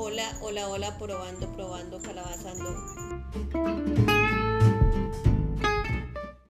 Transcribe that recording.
Hola, hola, hola, probando, probando, calabazando.